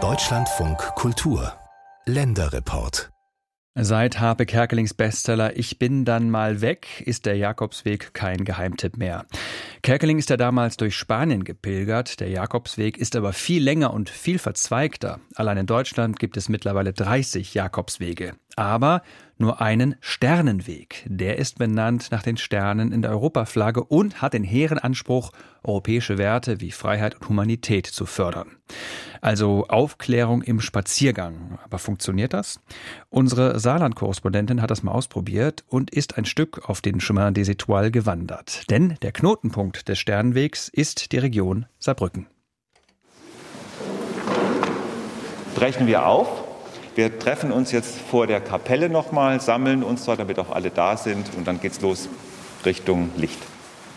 Deutschlandfunk Kultur Länderreport Seit Harpe Kerkelings Bestseller Ich bin dann mal weg ist der Jakobsweg kein Geheimtipp mehr. Kerkeling ist ja damals durch Spanien gepilgert. Der Jakobsweg ist aber viel länger und viel verzweigter. Allein in Deutschland gibt es mittlerweile 30 Jakobswege. Aber nur einen Sternenweg. Der ist benannt nach den Sternen in der Europaflagge und hat den hehren Anspruch, europäische Werte wie Freiheit und Humanität zu fördern. Also Aufklärung im Spaziergang. Aber funktioniert das? Unsere Saarland-Korrespondentin hat das mal ausprobiert und ist ein Stück auf den Chemin des Étoiles gewandert. Denn der Knotenpunkt des Sternenwegs ist die Region Saarbrücken. Brechen wir auf. Wir treffen uns jetzt vor der Kapelle nochmal, sammeln uns dort, damit auch alle da sind und dann geht's los Richtung Licht.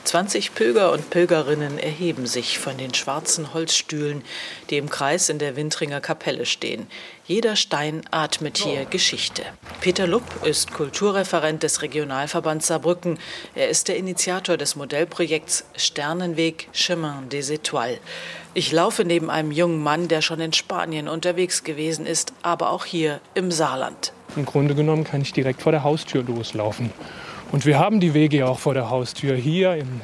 20 Pilger und Pilgerinnen erheben sich von den schwarzen Holzstühlen, die im Kreis in der Wintringer Kapelle stehen. Jeder Stein atmet hier Geschichte. Peter Lupp ist Kulturreferent des Regionalverbands Saarbrücken. Er ist der Initiator des Modellprojekts Sternenweg Chemin des Étoiles. Ich laufe neben einem jungen Mann, der schon in Spanien unterwegs gewesen ist, aber auch hier im Saarland. Im Grunde genommen kann ich direkt vor der Haustür loslaufen. Und wir haben die Wege ja auch vor der Haustür hier in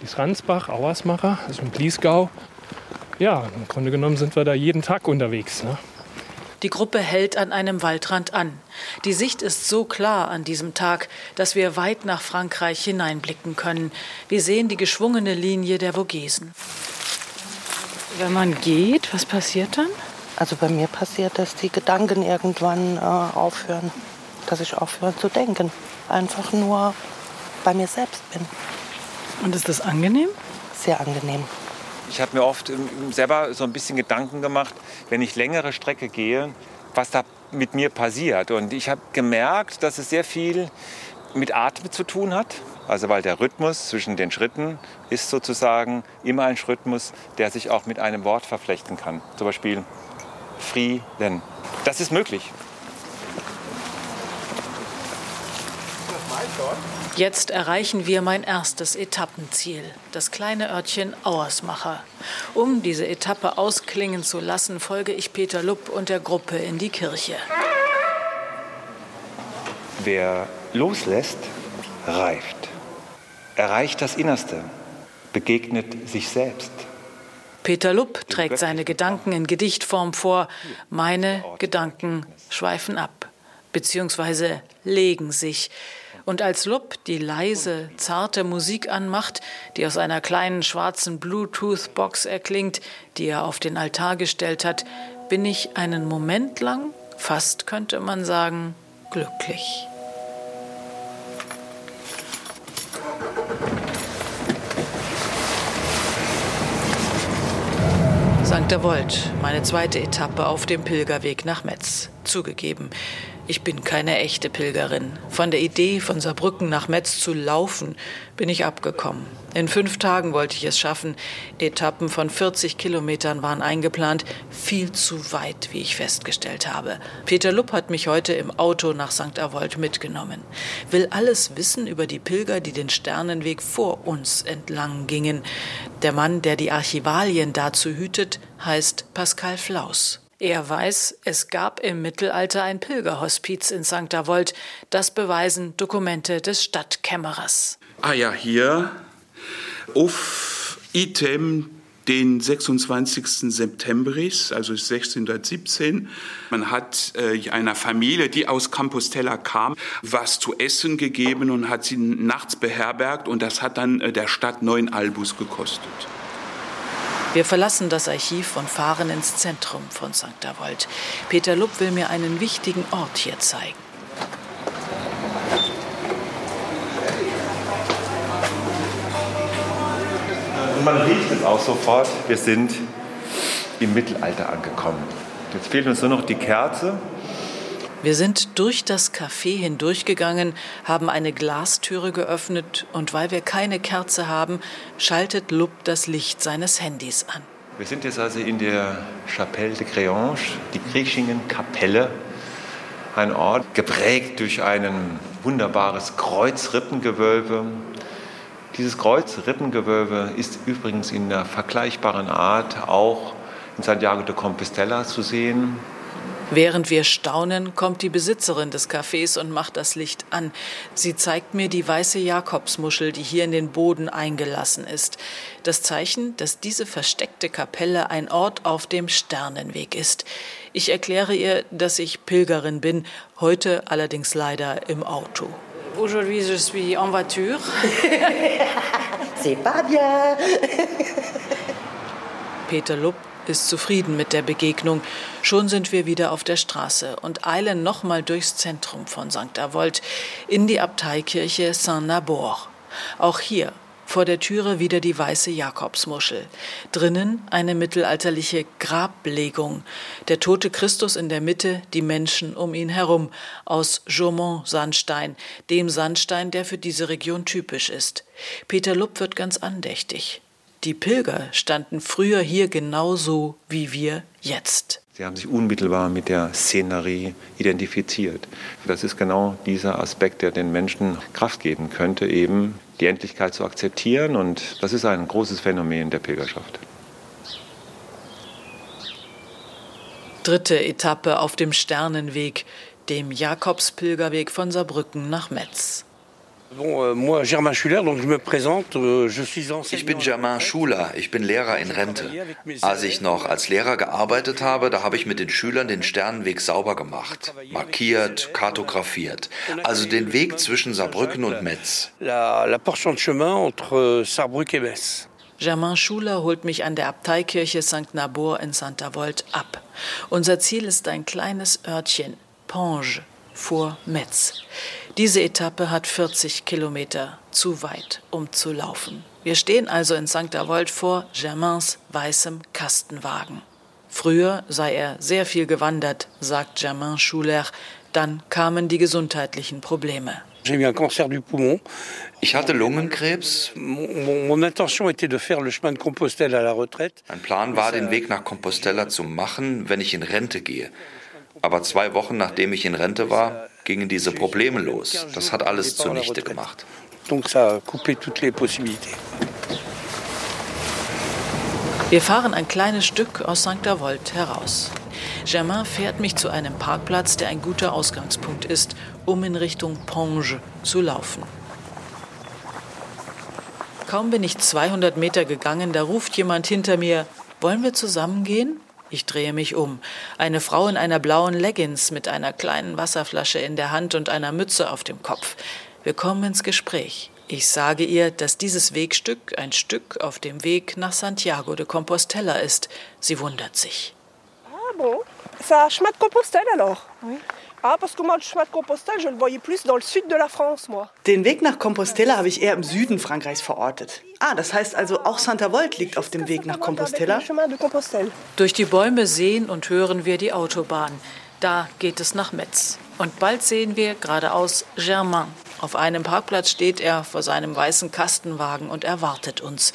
Bliesransbach, Auersmacher, also in Bliesgau. Ja, im Grunde genommen sind wir da jeden Tag unterwegs. Ne? Die Gruppe hält an einem Waldrand an. Die Sicht ist so klar an diesem Tag, dass wir weit nach Frankreich hineinblicken können. Wir sehen die geschwungene Linie der Vogesen. Wenn man geht, was passiert dann? Also bei mir passiert, dass die Gedanken irgendwann äh, aufhören, dass ich aufhöre zu denken einfach nur bei mir selbst bin. Und ist das angenehm? Sehr angenehm. Ich habe mir oft selber so ein bisschen Gedanken gemacht, wenn ich längere Strecke gehe, was da mit mir passiert. Und ich habe gemerkt, dass es sehr viel mit Atmen zu tun hat. Also weil der Rhythmus zwischen den Schritten ist sozusagen immer ein Rhythmus, der sich auch mit einem Wort verflechten kann. Zum Beispiel Frieden. Das ist möglich. Jetzt erreichen wir mein erstes Etappenziel, das kleine Örtchen Auersmacher. Um diese Etappe ausklingen zu lassen, folge ich Peter Lupp und der Gruppe in die Kirche. Wer loslässt, reift, erreicht das Innerste, begegnet sich selbst. Peter Lupp trägt seine Gedanken in Gedichtform vor. Meine Gedanken schweifen ab, beziehungsweise legen sich. Und als Lupp die leise, zarte Musik anmacht, die aus einer kleinen schwarzen Bluetooth-Box erklingt, die er auf den Altar gestellt hat, bin ich einen Moment lang, fast könnte man sagen, glücklich. St. Volt, meine zweite Etappe auf dem Pilgerweg nach Metz. Zugegeben, ich bin keine echte Pilgerin. Von der Idee, von Saarbrücken nach Metz zu laufen, bin ich abgekommen. In fünf Tagen wollte ich es schaffen. Etappen von 40 Kilometern waren eingeplant. Viel zu weit, wie ich festgestellt habe. Peter Lupp hat mich heute im Auto nach St. Avold mitgenommen. Will alles wissen über die Pilger, die den Sternenweg vor uns entlang gingen. Der Mann, der die Archivalien dazu hütet, heißt Pascal Flaus. Er weiß, es gab im Mittelalter ein Pilgerhospiz in St. Avold. Das beweisen Dokumente des Stadtkämmerers. Ah ja, hier auf Item den 26. September also 1617. Man hat äh, einer Familie, die aus Compostela kam, was zu essen gegeben und hat sie nachts beherbergt und das hat dann äh, der Stadt neun Albus gekostet. Wir verlassen das Archiv und fahren ins Zentrum von St. Avold. Peter Lupp will mir einen wichtigen Ort hier zeigen. Man riecht es auch sofort, wir sind im Mittelalter angekommen. Jetzt fehlt uns nur noch die Kerze wir sind durch das Café hindurchgegangen, haben eine Glastüre geöffnet und weil wir keine Kerze haben, schaltet Lupp das Licht seines Handys an. Wir sind jetzt also in der Chapelle de Créange, die Kriechingen-Kapelle. Ein Ort geprägt durch ein wunderbares Kreuzrippengewölbe. Dieses Kreuzrippengewölbe ist übrigens in der vergleichbaren Art auch in Santiago de Compostela zu sehen. Während wir staunen, kommt die Besitzerin des Cafés und macht das Licht an. Sie zeigt mir die weiße Jakobsmuschel, die hier in den Boden eingelassen ist. Das Zeichen, dass diese versteckte Kapelle ein Ort auf dem Sternenweg ist. Ich erkläre ihr, dass ich Pilgerin bin, heute allerdings leider im Auto. Aujourd'hui, je suis en voiture. C'est pas bien. Peter Lupp ist zufrieden mit der Begegnung. Schon sind wir wieder auf der Straße und eilen nochmal durchs Zentrum von St. Avold in die Abteikirche Saint-Nabor. Auch hier vor der Türe wieder die weiße Jakobsmuschel. Drinnen eine mittelalterliche Grabblegung. Der tote Christus in der Mitte, die Menschen um ihn herum. Aus Jaumont-Sandstein, dem Sandstein, der für diese Region typisch ist. Peter Lupp wird ganz andächtig. Die Pilger standen früher hier genauso wie wir jetzt. Sie haben sich unmittelbar mit der Szenerie identifiziert. Das ist genau dieser Aspekt, der den Menschen Kraft geben könnte, eben die Endlichkeit zu akzeptieren. Und das ist ein großes Phänomen der Pilgerschaft. Dritte Etappe auf dem Sternenweg, dem Jakobspilgerweg von Saarbrücken nach Metz. Euh, euh, ich bin Germain Schuler, ich bin Lehrer in Rente. Als ich noch als Lehrer gearbeitet habe, da habe ich mit den Schülern den Sternenweg sauber gemacht, markiert, kartografiert. Also den Weg zwischen Saarbrücken und Metz. Germain Schuler holt mich an der Abteikirche St. Nabor in Santa Volt ab. Unser Ziel ist ein kleines Örtchen, Ponge, vor Metz. Diese Etappe hat 40 Kilometer, zu weit, um zu laufen. Wir stehen also in St. Avold vor Germains weißem Kastenwagen. Früher sei er sehr viel gewandert, sagt Germain Schuler. Dann kamen die gesundheitlichen Probleme. Ich hatte Lungenkrebs. Mein Plan war, den Weg nach Compostela zu machen, wenn ich in Rente gehe. Aber zwei Wochen nachdem ich in Rente war, gingen diese Probleme los. Das hat alles zunichte gemacht. Wir fahren ein kleines Stück aus St. Avold heraus. Germain fährt mich zu einem Parkplatz, der ein guter Ausgangspunkt ist, um in Richtung Ponge zu laufen. Kaum bin ich 200 Meter gegangen, da ruft jemand hinter mir, wollen wir zusammen gehen? Ich drehe mich um. Eine Frau in einer blauen Leggings mit einer kleinen Wasserflasche in der Hand und einer Mütze auf dem Kopf. Wir kommen ins Gespräch. Ich sage ihr, dass dieses Wegstück ein Stück auf dem Weg nach Santiago de Compostela ist. Sie wundert sich. Ah bon, chemin de Compostelle alors oui. Ah, parce que moi, le chemin de Compostelle, je le voyais plus dans le sud de la France, moi. Den Weg nach Compostela habe ich eher im Süden Frankreichs verortet. Ah, das heißt also, auch Santa Volt liegt auf dem Weg nach Compostela. Durch die Bäume sehen und hören wir die Autobahn. Da geht es nach Metz. Und bald sehen wir geradeaus Germain. Auf einem Parkplatz steht er vor seinem weißen Kastenwagen und erwartet uns.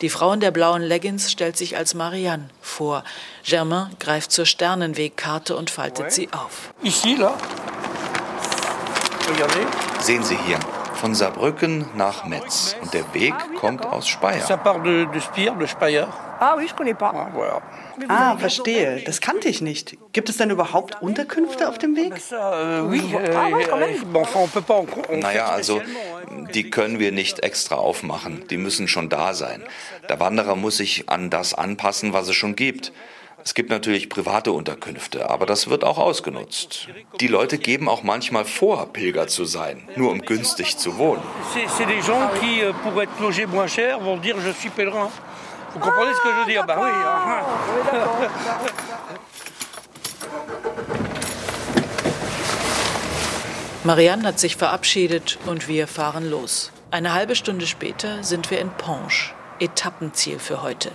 Die Frau in der blauen Leggings stellt sich als Marianne vor. Germain greift zur Sternenwegkarte und faltet sie auf. Sehen Sie hier, von Saarbrücken nach Metz. Und der Weg kommt aus Speyer. Ah, oui, je connais pas. Ah, ah, verstehe. Das kannte ich nicht. Gibt es denn überhaupt Unterkünfte auf dem Weg? Naja, also die können wir nicht extra aufmachen. Die müssen schon da sein. Der Wanderer muss sich an das anpassen, was es schon gibt. Es gibt natürlich private Unterkünfte, aber das wird auch ausgenutzt. Die Leute geben auch manchmal vor, Pilger zu sein, nur um günstig zu wohnen. Euh. Vous comprenez ce que je veux dire Bah oui. Marianne hat sich verabschiedet und wir fahren los. Eine halbe Stunde später sind wir in Ponge, Etappenziel für heute.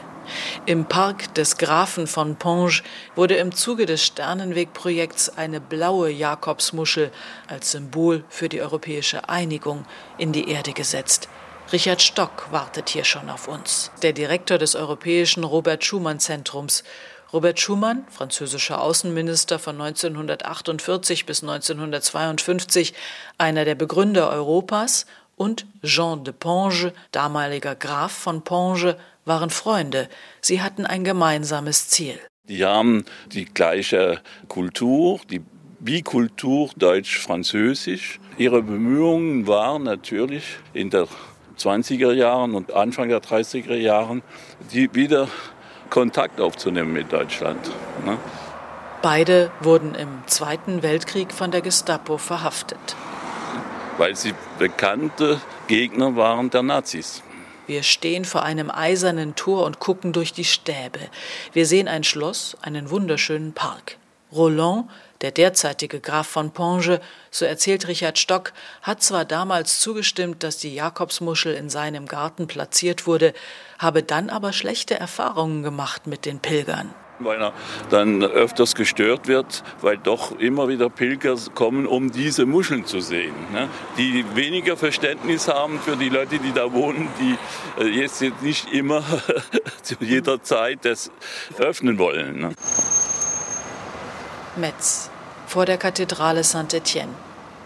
Im Park des Grafen von Ponge wurde im Zuge des Sternenwegprojekts eine blaue Jakobsmuschel als Symbol für die europäische Einigung in die Erde gesetzt. Richard Stock wartet hier schon auf uns, der Direktor des Europäischen Robert Schumann Zentrums. Robert Schumann, französischer Außenminister von 1948 bis 1952, einer der Begründer Europas und Jean de Ponge, damaliger Graf von Ponge, waren Freunde. Sie hatten ein gemeinsames Ziel. Die haben die gleiche Kultur, die Bikultur deutsch-französisch. Ihre Bemühungen waren natürlich in der 20er Jahren und Anfang der 30er Jahren, die wieder Kontakt aufzunehmen mit Deutschland. Ne? Beide wurden im Zweiten Weltkrieg von der Gestapo verhaftet. Weil sie bekannte Gegner waren der Nazis. Wir stehen vor einem eisernen Tor und gucken durch die Stäbe. Wir sehen ein Schloss, einen wunderschönen Park. Roland, der derzeitige Graf von Ponge, so erzählt Richard Stock, hat zwar damals zugestimmt, dass die Jakobsmuschel in seinem Garten platziert wurde, habe dann aber schlechte Erfahrungen gemacht mit den Pilgern weil er dann öfters gestört wird, weil doch immer wieder Pilger kommen, um diese Muscheln zu sehen. Ne? Die weniger Verständnis haben für die Leute, die da wohnen, die äh, jetzt nicht immer zu jeder Zeit das öffnen wollen. Ne? Metz, vor der Kathedrale Saint-Étienne.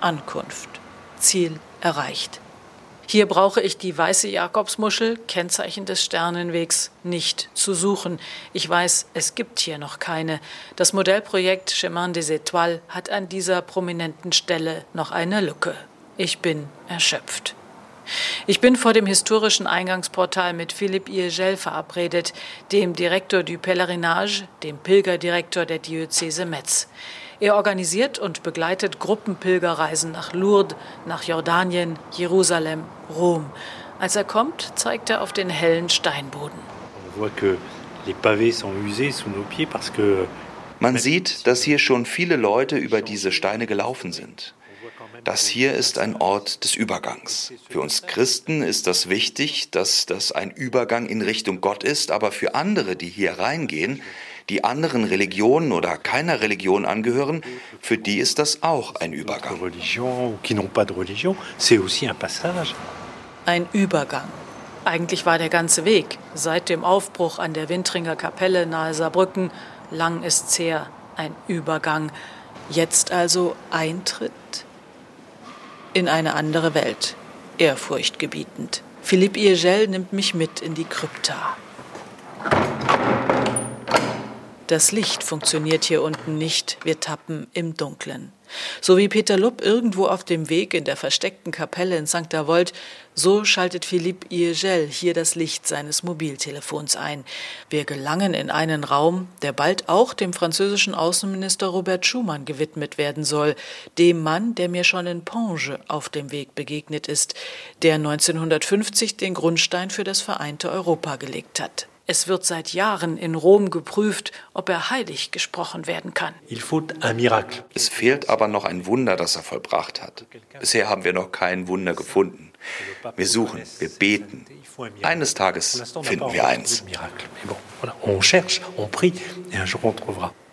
Ankunft. Ziel erreicht. Hier brauche ich die weiße Jakobsmuschel, Kennzeichen des Sternenwegs, nicht zu suchen. Ich weiß, es gibt hier noch keine. Das Modellprojekt Chemin des Étoiles hat an dieser prominenten Stelle noch eine Lücke. Ich bin erschöpft. Ich bin vor dem historischen Eingangsportal mit Philippe Iegel verabredet, dem Direktor du Pèlerinage, dem Pilgerdirektor der Diözese Metz. Er organisiert und begleitet Gruppenpilgerreisen nach Lourdes, nach Jordanien, Jerusalem, Rom. Als er kommt, zeigt er auf den hellen Steinboden. Man sieht, dass hier schon viele Leute über diese Steine gelaufen sind. Das hier ist ein Ort des Übergangs. Für uns Christen ist das wichtig, dass das ein Übergang in Richtung Gott ist, aber für andere, die hier reingehen, die anderen Religionen oder keiner Religion angehören, für die ist das auch ein Übergang. Ein Übergang. Eigentlich war der ganze Weg seit dem Aufbruch an der Wintringer Kapelle nahe Saarbrücken lang ist's her, ein Übergang. Jetzt also Eintritt in eine andere Welt, ehrfurchtgebietend. Philippe Iegel nimmt mich mit in die Krypta. Das Licht funktioniert hier unten nicht, wir tappen im Dunkeln. So wie Peter Lupp irgendwo auf dem Weg in der versteckten Kapelle in St. Avold, so schaltet Philippe Iegel hier das Licht seines Mobiltelefons ein. Wir gelangen in einen Raum, der bald auch dem französischen Außenminister Robert Schumann gewidmet werden soll, dem Mann, der mir schon in Ponge auf dem Weg begegnet ist, der 1950 den Grundstein für das vereinte Europa gelegt hat. Es wird seit Jahren in Rom geprüft, ob er heilig gesprochen werden kann. Es fehlt aber noch ein Wunder, das er vollbracht hat. Bisher haben wir noch kein Wunder gefunden. Wir suchen, wir beten. Eines Tages finden wir eins.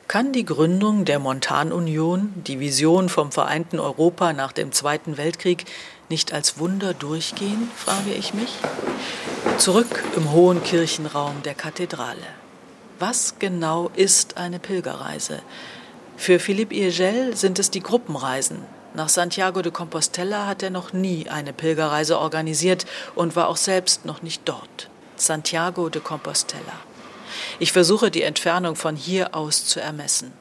Kann die Gründung der Montanunion, die Vision vom vereinten Europa nach dem Zweiten Weltkrieg, nicht als Wunder durchgehen, frage ich mich. Zurück im hohen Kirchenraum der Kathedrale. Was genau ist eine Pilgerreise? Für Philippe Iegel sind es die Gruppenreisen. Nach Santiago de Compostela hat er noch nie eine Pilgerreise organisiert und war auch selbst noch nicht dort. Santiago de Compostela. Ich versuche die Entfernung von hier aus zu ermessen.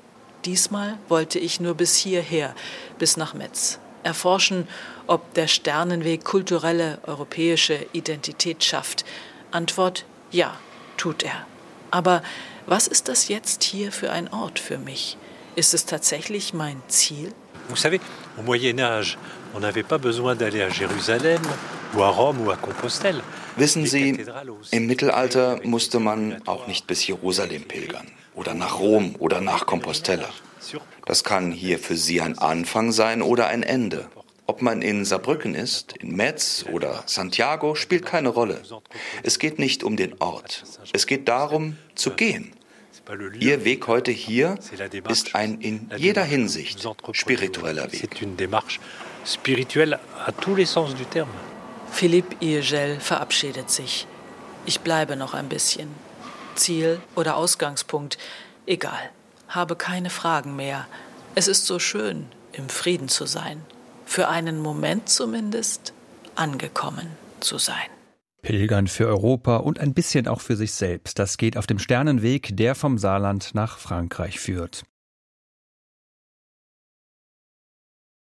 Diesmal wollte ich nur bis hierher, bis nach Metz erforschen, ob der Sternenweg kulturelle europäische Identität schafft. Antwort ja, tut er. Aber was ist das jetzt hier für ein Ort für mich? Ist es tatsächlich mein Ziel? Vous savez, au Moyen Âge, on n'avait pas besoin d'aller à Jérusalem ou à Rome ou à Compostelle. Wissen Sie, im Mittelalter musste man auch nicht bis Jerusalem pilgern oder nach Rom oder nach Compostela. Das kann hier für Sie ein Anfang sein oder ein Ende. Ob man in Saarbrücken ist, in Metz oder Santiago, spielt keine Rolle. Es geht nicht um den Ort. Es geht darum, zu gehen. Ihr Weg heute hier ist ein in jeder Hinsicht spiritueller Weg. Philippe Iegel verabschiedet sich. Ich bleibe noch ein bisschen. Ziel oder Ausgangspunkt, egal habe keine Fragen mehr. Es ist so schön, im Frieden zu sein. Für einen Moment zumindest angekommen zu sein. Pilgern für Europa und ein bisschen auch für sich selbst. Das geht auf dem Sternenweg, der vom Saarland nach Frankreich führt.